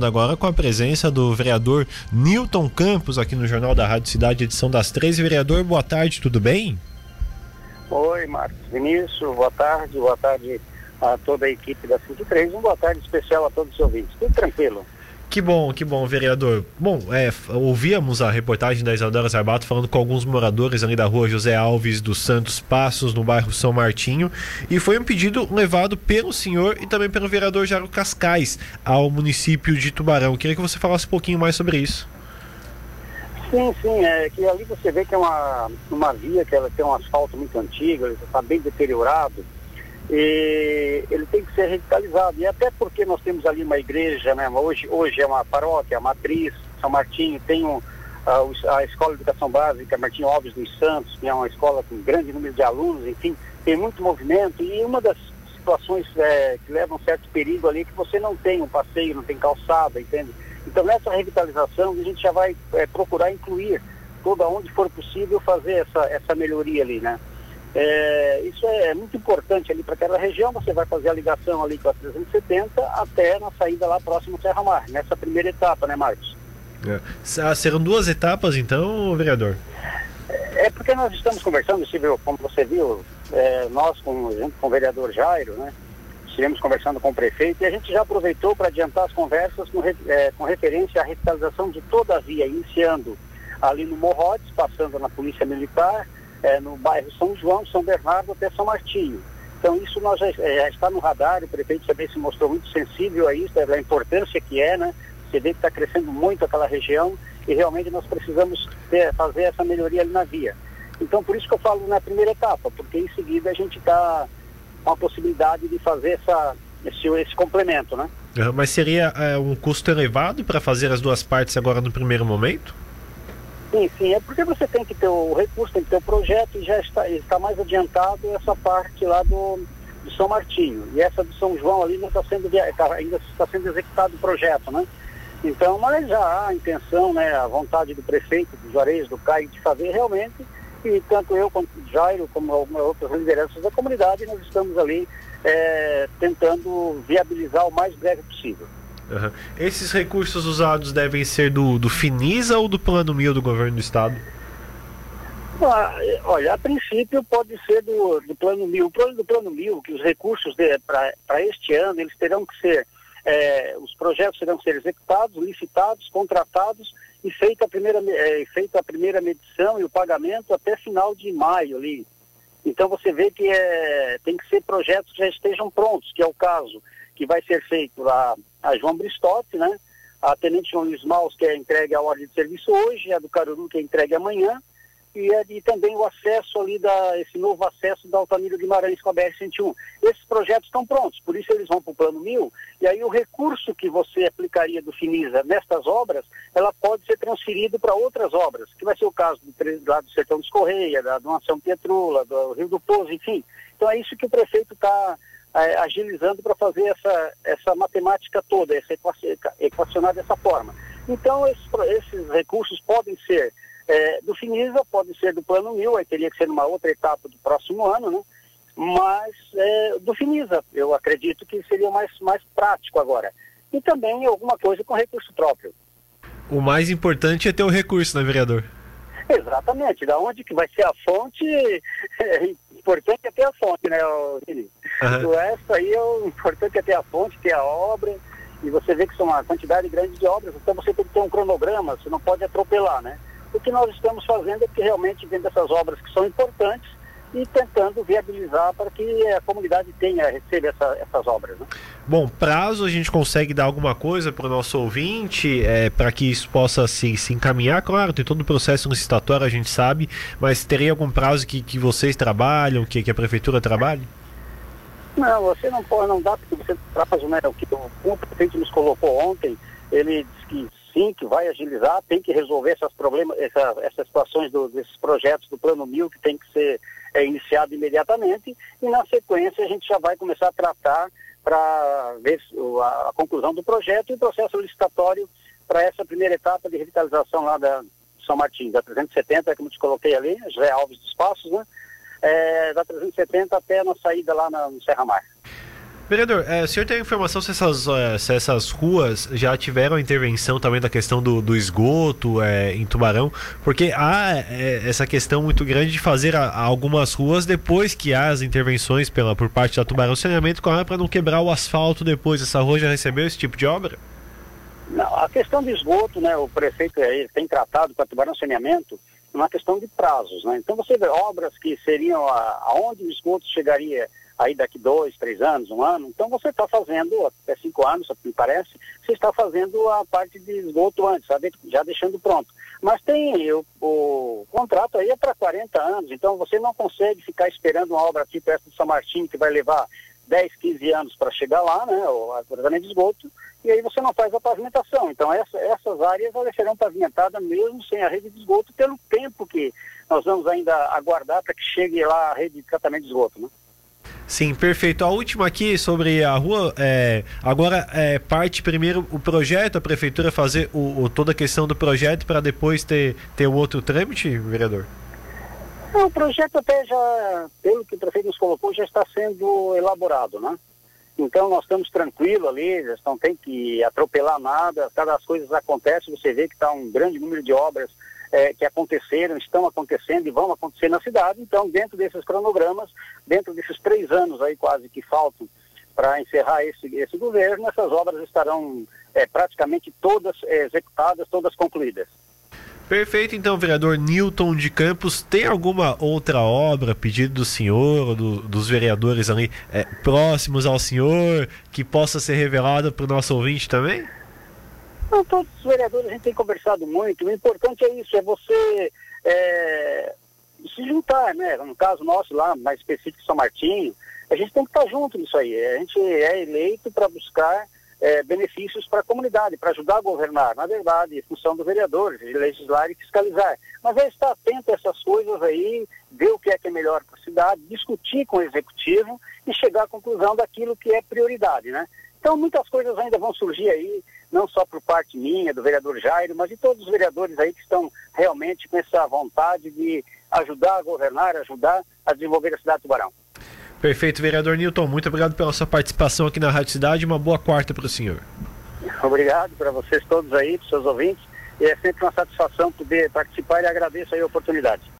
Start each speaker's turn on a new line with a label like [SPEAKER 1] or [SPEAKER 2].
[SPEAKER 1] agora com a presença do vereador Newton Campos aqui no Jornal da Rádio Cidade, edição das 13. Vereador, boa tarde, tudo bem?
[SPEAKER 2] Oi, Marcos Vinícius, boa tarde, boa tarde a toda a equipe da 53, uma boa tarde especial a todos os ouvintes. Tudo tranquilo.
[SPEAKER 1] Que bom, que bom, vereador. Bom, é, ouvíamos a reportagem da Isadora Zarbato falando com alguns moradores ali da rua José Alves dos Santos Passos, no bairro São Martinho, e foi um pedido levado pelo senhor e também pelo vereador Jairo Cascais ao município de Tubarão. Queria que você falasse um pouquinho mais sobre isso.
[SPEAKER 2] Sim, sim, é que ali você vê que é uma, uma via que ela tem um asfalto muito antigo, está bem deteriorado ele tem que ser revitalizado. E até porque nós temos ali uma igreja, né? hoje, hoje é uma paróquia, a matriz, São Martinho, tem um, a, a Escola de Educação Básica Martinho Alves dos Santos, que é uma escola com grande número de alunos, enfim, tem muito movimento. E uma das situações é, que levam um certo perigo ali é que você não tem um passeio, não tem calçada, entende? Então nessa revitalização a gente já vai é, procurar incluir toda onde for possível fazer essa, essa melhoria ali, né? É, isso é muito importante ali para aquela região. Você vai fazer a ligação ali com a 370 até na saída lá próximo ao Serra Mar, nessa primeira etapa, né, Marcos?
[SPEAKER 1] É. Ah, serão duas etapas, então, vereador?
[SPEAKER 2] É, é porque nós estamos conversando, Silvio, como você viu, é, nós com, junto com o vereador Jairo, né? Estivemos conversando com o prefeito e a gente já aproveitou para adiantar as conversas com, é, com referência à revitalização de toda a via, iniciando ali no Morrotes, passando na Polícia Militar, é, no bairro São João, São Bernardo até São Martinho. Então isso nós já, é, já está no radar, o prefeito também se mostrou muito sensível a isso, a importância que é, né? Você vê que está crescendo muito aquela região e realmente nós precisamos ter, fazer essa melhoria ali na via. Então por isso que eu falo na primeira etapa, porque em seguida a gente está com a possibilidade de fazer essa, esse, esse complemento, né?
[SPEAKER 1] Mas seria é, um custo elevado para fazer as duas partes agora no primeiro momento?
[SPEAKER 2] Sim, é porque você tem que ter o recurso, tem que ter o projeto e já está, está mais adiantado essa parte lá do, do São Martinho. E essa do São João ali não está sendo, tá, ainda está sendo executado o projeto, né? Então, mas já há a intenção, né, a vontade do prefeito, dos Juarez, do CAI, de fazer realmente, e tanto eu quanto Jairo, como algumas outras lideranças da comunidade, nós estamos ali é, tentando viabilizar o mais breve possível.
[SPEAKER 1] Esses recursos usados devem ser do, do Finisa ou do Plano Mil do governo do estado?
[SPEAKER 2] Ah, olha, a princípio pode ser do, do Plano Mil. O plano do Plano Mil, que os recursos para este ano, eles terão que ser, é, os projetos terão que ser executados, licitados, contratados e feita a primeira, é, feita a primeira medição e o pagamento até final de maio ali. Então você vê que é, tem que ser projetos que já estejam prontos, que é o caso que vai ser feito lá a João Bristotti, né? A Tenente João Luiz Maus, que é entregue a ordem de serviço hoje, a do Caruru, que é entregue amanhã, e, e também o acesso ali, da, esse novo acesso da Altamira Guimarães com a BR-101. Esses projetos estão prontos, por isso eles vão para o Plano Mil, e aí o recurso que você aplicaria do Finisa nestas obras, ela pode ser transferido para outras obras, que vai ser o caso do, lá do Sertão dos Correia, da Doação Pietrula, do Rio do Pouso, enfim. Então é isso que o prefeito está é, agilizando para fazer essa, essa matemática toda, essa equacionar dessa forma. Então, esses, esses recursos podem ser é, do Finisa, podem ser do Plano Mil, aí teria que ser numa outra etapa do próximo ano, né? mas é, do Finisa, eu acredito que seria mais, mais prático agora. E também alguma coisa com recurso próprio.
[SPEAKER 1] O mais importante é ter o recurso, né, vereador?
[SPEAKER 2] Exatamente, da onde que vai ser a fonte, é importante é ter a fonte, né, Felipe? Uhum. O resto aí, é o importante é ter a fonte, ter a obra, e você vê que são uma quantidade grande de obras, então você tem que ter um cronograma, você não pode atropelar, né? O que nós estamos fazendo é que realmente vendo essas obras que são importantes e tentando viabilizar para que a comunidade tenha, receba essa, essas obras. Né?
[SPEAKER 1] Bom, prazo a gente consegue dar alguma coisa para o nosso ouvinte é, para que isso possa se, se encaminhar? Claro, tem todo o processo licitatório, a gente sabe, mas teria algum prazo que, que vocês trabalham, que, que a prefeitura trabalhe?
[SPEAKER 2] Não, você não pode, não dá porque você traz né, o que o, prefeito nos colocou ontem, ele disse que sim, que vai agilizar, tem que resolver essas problemas, essa, essas situações do, desses projetos do plano mil que tem que ser é, iniciado imediatamente e na sequência a gente já vai começar a tratar para ver a, a, conclusão do projeto e o processo licitatório para essa primeira etapa de revitalização lá da São Martins, da 370, como te coloquei ali, José Alves dos Passos, né? é, da 370 até na saída lá na, no Serra Mar.
[SPEAKER 1] Vereador, é, o senhor tem informação se essas, é, se essas ruas já tiveram intervenção também da questão do, do esgoto é, em Tubarão? Porque há é, essa questão muito grande de fazer a, algumas ruas depois que há as intervenções pela, por parte da Tubarão Saneamento para não quebrar o asfalto depois. Essa rua já recebeu esse tipo de obra?
[SPEAKER 2] Não, a questão do esgoto, né, o prefeito aí tem tratado com a Tubarão Saneamento uma questão de prazos, né? Então você vê obras que seriam aonde o esgoto chegaria aí daqui dois, três anos, um ano, então você está fazendo, até cinco anos, me parece, você está fazendo a parte de esgoto antes, sabe? já deixando pronto. Mas tem o, o contrato aí é para 40 anos, então você não consegue ficar esperando uma obra tipo essa de São Martinho, que vai levar 10, 15 anos para chegar lá, né, o tratamento de esgoto, e aí você não faz a pavimentação. Então essa, essas áreas elas serão pavimentadas mesmo sem a rede de esgoto pelo tempo que nós vamos ainda aguardar para que chegue lá a rede de tratamento de esgoto, né?
[SPEAKER 1] Sim, perfeito. A última aqui sobre a rua, é, agora é, parte primeiro o projeto, a prefeitura fazer o, o toda a questão do projeto para depois ter, ter o outro trâmite, vereador?
[SPEAKER 2] O projeto até já, pelo que o prefeito nos colocou, já está sendo elaborado, né? Então nós estamos tranquilos ali, não tem que atropelar nada, cada as coisas acontecem, você vê que está um grande número de obras é, que aconteceram, estão acontecendo e vão acontecer na cidade. Então, dentro desses cronogramas, dentro desses três anos aí quase que faltam para encerrar esse, esse governo, essas obras estarão é, praticamente todas é, executadas, todas concluídas.
[SPEAKER 1] Perfeito, então, vereador Newton de Campos, tem alguma outra obra, pedido do senhor do, dos vereadores ali é, próximos ao senhor, que possa ser revelada para o nosso ouvinte também?
[SPEAKER 2] Não, todos os vereadores a gente tem conversado muito. O importante é isso, é você é, se juntar, né? No caso nosso lá, mais específico São Martinho, a gente tem que estar junto nisso aí. A gente é eleito para buscar é, benefícios para a comunidade, para ajudar a governar. Na verdade, função do vereador, legislar e fiscalizar. Mas é estar atento a essas coisas aí, ver o que é que é melhor para a cidade, discutir com o executivo e chegar à conclusão daquilo que é prioridade, né? Então, muitas coisas ainda vão surgir aí, não só por parte minha, do vereador Jairo, mas de todos os vereadores aí que estão realmente com essa vontade de ajudar a governar, ajudar a desenvolver a cidade de Tubarão.
[SPEAKER 1] Perfeito, vereador Newton. Muito obrigado pela sua participação aqui na Rádio Cidade. Uma boa quarta para o senhor.
[SPEAKER 2] Obrigado para vocês todos aí, para os seus ouvintes. E é sempre uma satisfação poder participar e agradeço aí a oportunidade.